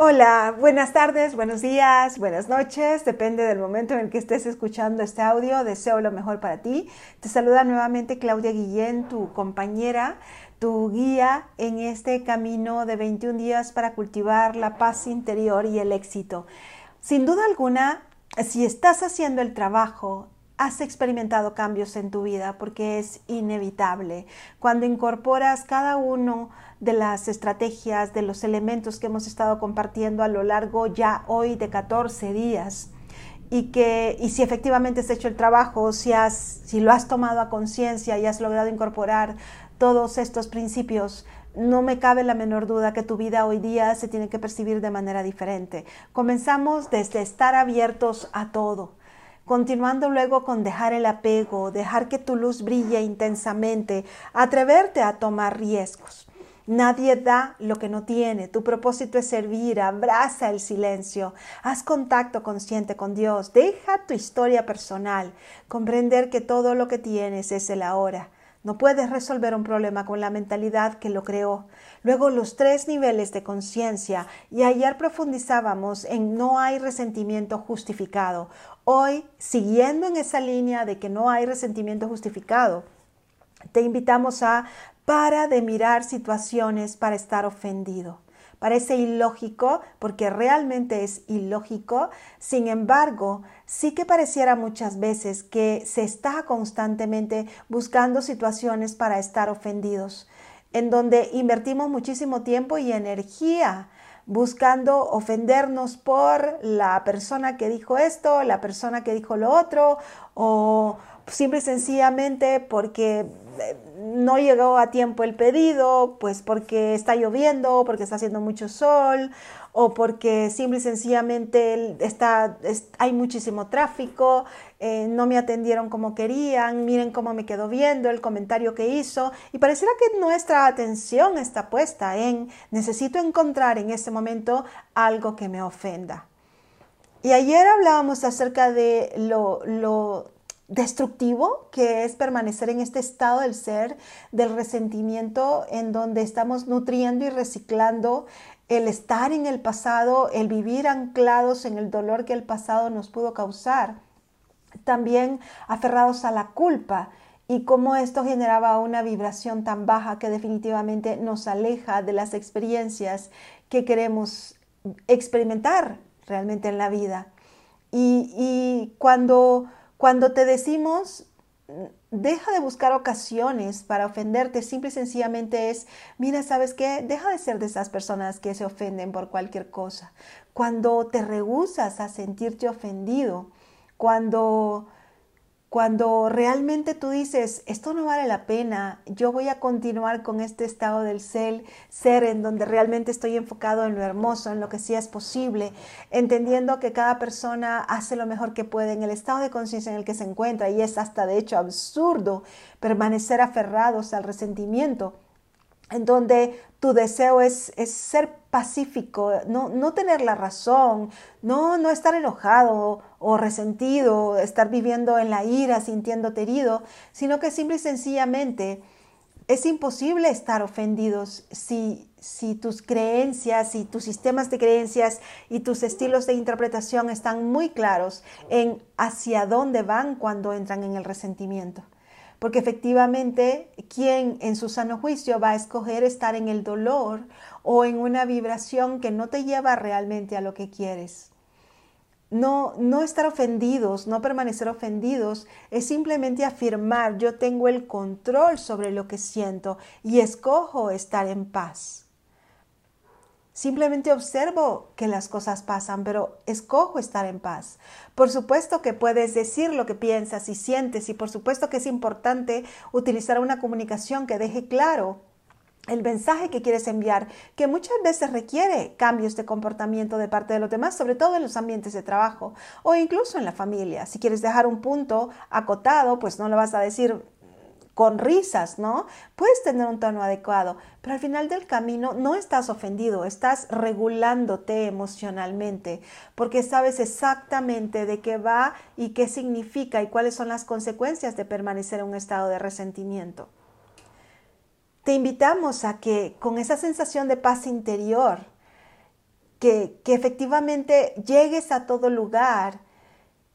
Hola, buenas tardes, buenos días, buenas noches, depende del momento en el que estés escuchando este audio, deseo lo mejor para ti. Te saluda nuevamente Claudia Guillén, tu compañera, tu guía en este camino de 21 días para cultivar la paz interior y el éxito. Sin duda alguna, si estás haciendo el trabajo, has experimentado cambios en tu vida porque es inevitable. Cuando incorporas cada uno de las estrategias, de los elementos que hemos estado compartiendo a lo largo ya hoy de 14 días. Y que, y si efectivamente has hecho el trabajo, si, has, si lo has tomado a conciencia y has logrado incorporar todos estos principios, no me cabe la menor duda que tu vida hoy día se tiene que percibir de manera diferente. Comenzamos desde estar abiertos a todo, continuando luego con dejar el apego, dejar que tu luz brille intensamente, atreverte a tomar riesgos. Nadie da lo que no tiene. Tu propósito es servir. Abraza el silencio. Haz contacto consciente con Dios. Deja tu historia personal. Comprender que todo lo que tienes es el ahora. No puedes resolver un problema con la mentalidad que lo creó. Luego los tres niveles de conciencia y ayer profundizábamos en no hay resentimiento justificado. Hoy, siguiendo en esa línea de que no hay resentimiento justificado, te invitamos a para de mirar situaciones para estar ofendido. Parece ilógico porque realmente es ilógico, sin embargo, sí que pareciera muchas veces que se está constantemente buscando situaciones para estar ofendidos, en donde invertimos muchísimo tiempo y energía buscando ofendernos por la persona que dijo esto, la persona que dijo lo otro, o simple y sencillamente porque eh, no llegó a tiempo el pedido, pues porque está lloviendo, porque está haciendo mucho sol, o porque simple y sencillamente está, hay muchísimo tráfico, eh, no me atendieron como querían, miren cómo me quedó viendo el comentario que hizo, y pareciera que nuestra atención está puesta en necesito encontrar en este momento algo que me ofenda. Y ayer hablábamos acerca de lo, lo destructivo que es permanecer en este estado del ser, del resentimiento, en donde estamos nutriendo y reciclando el estar en el pasado, el vivir anclados en el dolor que el pasado nos pudo causar, también aferrados a la culpa y cómo esto generaba una vibración tan baja que definitivamente nos aleja de las experiencias que queremos experimentar realmente en la vida. Y, y cuando cuando te decimos, deja de buscar ocasiones para ofenderte, simple y sencillamente es, mira, ¿sabes qué? Deja de ser de esas personas que se ofenden por cualquier cosa. Cuando te rehusas a sentirte ofendido, cuando cuando realmente tú dices, esto no vale la pena, yo voy a continuar con este estado del ser, ser en donde realmente estoy enfocado en lo hermoso, en lo que sí es posible, entendiendo que cada persona hace lo mejor que puede en el estado de conciencia en el que se encuentra y es hasta de hecho absurdo permanecer aferrados al resentimiento en donde tu deseo es, ser pacífico, no, tener la razón, no, no estar enojado o resentido, estar viviendo en la ira, sintiéndote herido, sino que simple y sencillamente es imposible estar ofendidos si, si tus creencias, y tus sistemas de creencias y tus estilos de interpretación están muy claros en hacia dónde van cuando entran en el resentimiento porque efectivamente, ¿quién en su sano juicio va a escoger estar en el dolor o en una vibración que no te lleva realmente a lo que quieres? No, no estar ofendidos, no permanecer ofendidos, es simplemente afirmar yo tengo el control sobre lo que siento y escojo estar en paz. Simplemente observo que las cosas pasan, pero escojo estar en paz. Por supuesto que puedes decir lo que piensas y sientes y por supuesto que es importante utilizar una comunicación que deje claro el mensaje que quieres enviar, que muchas veces requiere cambios de comportamiento de parte de los demás, sobre todo en los ambientes de trabajo o incluso en la familia. Si quieres dejar un punto acotado, pues no lo vas a decir con risas, ¿no? Puedes tener un tono adecuado, pero al final del camino no estás ofendido, estás regulándote emocionalmente, porque sabes exactamente de qué va y qué significa y cuáles son las consecuencias de permanecer en un estado de resentimiento. Te invitamos a que con esa sensación de paz interior, que, que efectivamente llegues a todo lugar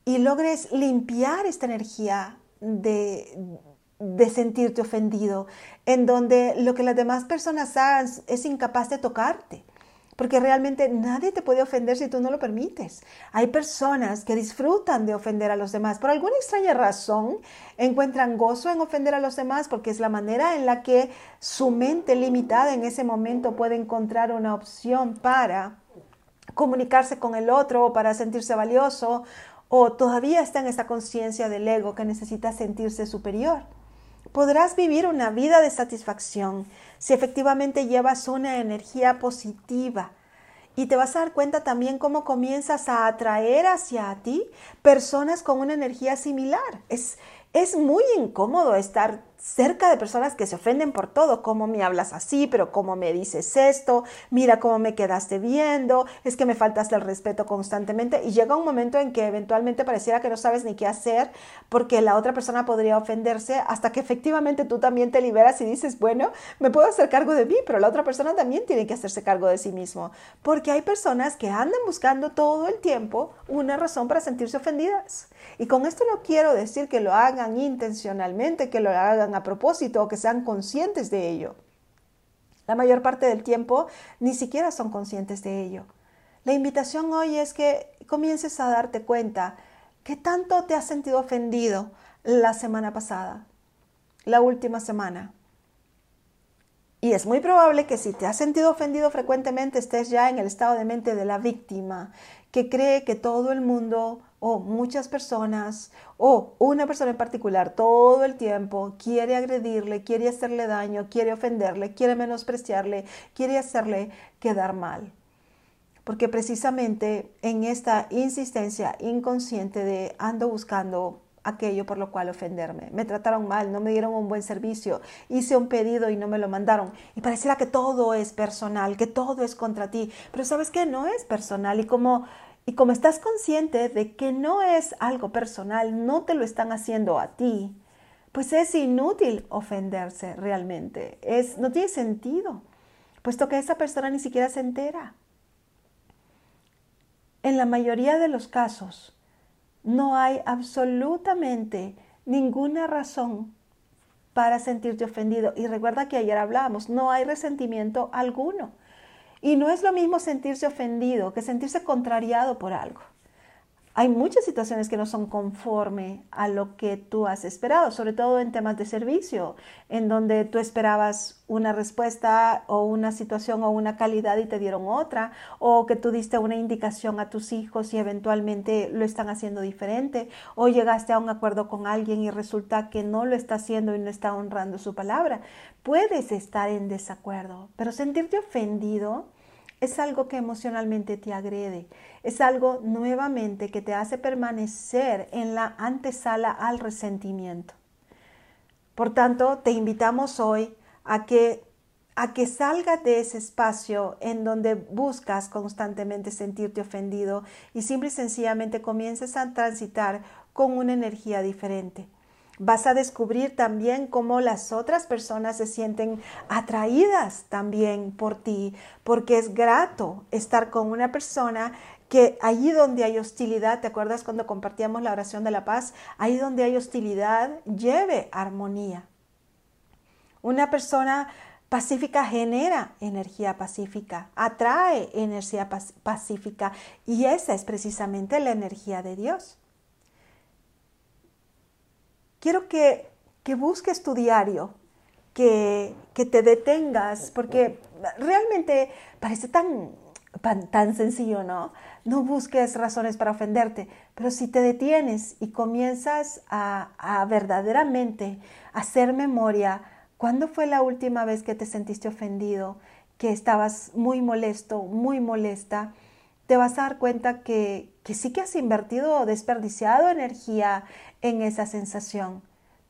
y logres limpiar esta energía de, de sentirte ofendido, en donde lo que las demás personas hagan es incapaz de tocarte. Porque realmente nadie te puede ofender si tú no lo permites. Hay personas que disfrutan de ofender a los demás. Por alguna extraña razón encuentran gozo en ofender a los demás porque es la manera en la que su mente limitada en ese momento puede encontrar una opción para comunicarse con el otro o para sentirse valioso o todavía está en esa conciencia del ego que necesita sentirse superior. Podrás vivir una vida de satisfacción si efectivamente llevas una energía positiva. Y te vas a dar cuenta también cómo comienzas a atraer hacia ti personas con una energía similar. Es, es muy incómodo estar cerca de personas que se ofenden por todo, cómo me hablas así, pero cómo me dices esto, mira cómo me quedaste viendo, es que me faltas el respeto constantemente y llega un momento en que eventualmente pareciera que no sabes ni qué hacer porque la otra persona podría ofenderse hasta que efectivamente tú también te liberas y dices, bueno, me puedo hacer cargo de mí, pero la otra persona también tiene que hacerse cargo de sí mismo, porque hay personas que andan buscando todo el tiempo una razón para sentirse ofendidas. Y con esto no quiero decir que lo hagan intencionalmente, que lo hagan a propósito o que sean conscientes de ello. La mayor parte del tiempo ni siquiera son conscientes de ello. La invitación hoy es que comiences a darte cuenta que tanto te has sentido ofendido la semana pasada, la última semana. Y es muy probable que si te has sentido ofendido frecuentemente estés ya en el estado de mente de la víctima, que cree que todo el mundo o muchas personas o una persona en particular todo el tiempo quiere agredirle, quiere hacerle daño, quiere ofenderle, quiere menospreciarle, quiere hacerle quedar mal. Porque precisamente en esta insistencia inconsciente de ando buscando aquello por lo cual ofenderme. Me trataron mal, no me dieron un buen servicio, hice un pedido y no me lo mandaron. Y pareciera que todo es personal, que todo es contra ti. Pero sabes que no es personal y como y como estás consciente de que no es algo personal, no te lo están haciendo a ti, pues es inútil ofenderse realmente. Es, no tiene sentido, puesto que esa persona ni siquiera se entera. En la mayoría de los casos, no hay absolutamente ninguna razón para sentirte ofendido. Y recuerda que ayer hablábamos, no hay resentimiento alguno. Y no es lo mismo sentirse ofendido que sentirse contrariado por algo. Hay muchas situaciones que no son conforme a lo que tú has esperado, sobre todo en temas de servicio, en donde tú esperabas una respuesta o una situación o una calidad y te dieron otra, o que tú diste una indicación a tus hijos y eventualmente lo están haciendo diferente, o llegaste a un acuerdo con alguien y resulta que no lo está haciendo y no está honrando su palabra. Puedes estar en desacuerdo, pero sentirte ofendido es algo que emocionalmente te agrede, es algo nuevamente que te hace permanecer en la antesala al resentimiento. Por tanto, te invitamos hoy a que a que salgas de ese espacio en donde buscas constantemente sentirte ofendido y simple y sencillamente comiences a transitar con una energía diferente. Vas a descubrir también cómo las otras personas se sienten atraídas también por ti, porque es grato estar con una persona que allí donde hay hostilidad, ¿te acuerdas cuando compartíamos la oración de la paz? Ahí donde hay hostilidad, lleve armonía. Una persona pacífica genera energía pacífica, atrae energía pacífica y esa es precisamente la energía de Dios quiero que, busques tu diario, que, te detengas, porque realmente parece tan, tan sencillo, ¿no? No busques razones para ofenderte, pero si te detienes y comienzas a, a verdaderamente hacer memoria, ¿cuándo fue la última vez que te sentiste ofendido, que estabas muy molesto, muy molesta? Te vas a dar cuenta que, que, sí que has invertido o desperdiciado energía en esa sensación.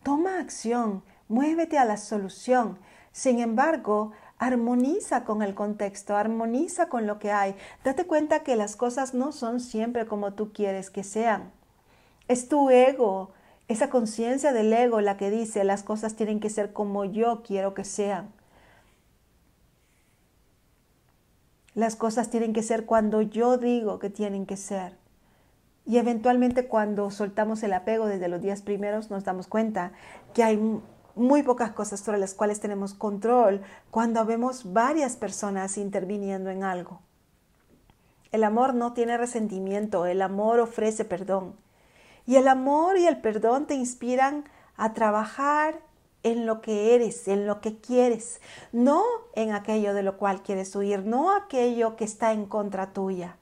Toma acción, muévete a la solución. Sin embargo, armoniza con el contexto, armoniza con lo que hay. Date cuenta que las cosas no son siempre como tú quieres que sean. Es tu ego, esa conciencia del ego la que dice las cosas tienen que ser como yo quiero que sean. Las cosas tienen que ser cuando yo digo que tienen que ser. Y eventualmente cuando soltamos el apego desde los días primeros nos damos cuenta que hay muy pocas cosas sobre las cuales tenemos control cuando vemos varias personas interviniendo en algo. El amor no tiene resentimiento, el amor ofrece perdón. Y el amor y el perdón te inspiran a trabajar en lo que eres, en lo que quieres, no en aquello de lo cual quieres huir, no aquello que está en contra tuya.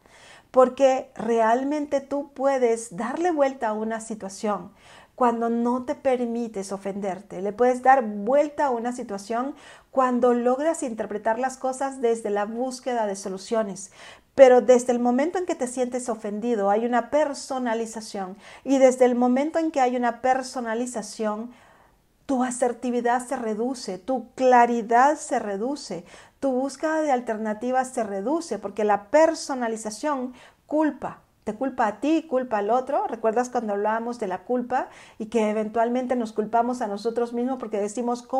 Porque realmente tú puedes darle vuelta a una situación cuando no te permites ofenderte. Le puedes dar vuelta a una situación cuando logras interpretar las cosas desde la búsqueda de soluciones. Pero desde el momento en que te sientes ofendido hay una personalización y desde el momento en que hay una personalización, tu asertividad se reduce, tu claridad se reduce, tu búsqueda de alternativas se reduce porque la personalización culpa, te culpa a ti, culpa al otro. ¿Recuerdas cuando hablábamos de la culpa y que eventualmente nos culpamos a nosotros mismos porque decimos, ¿cómo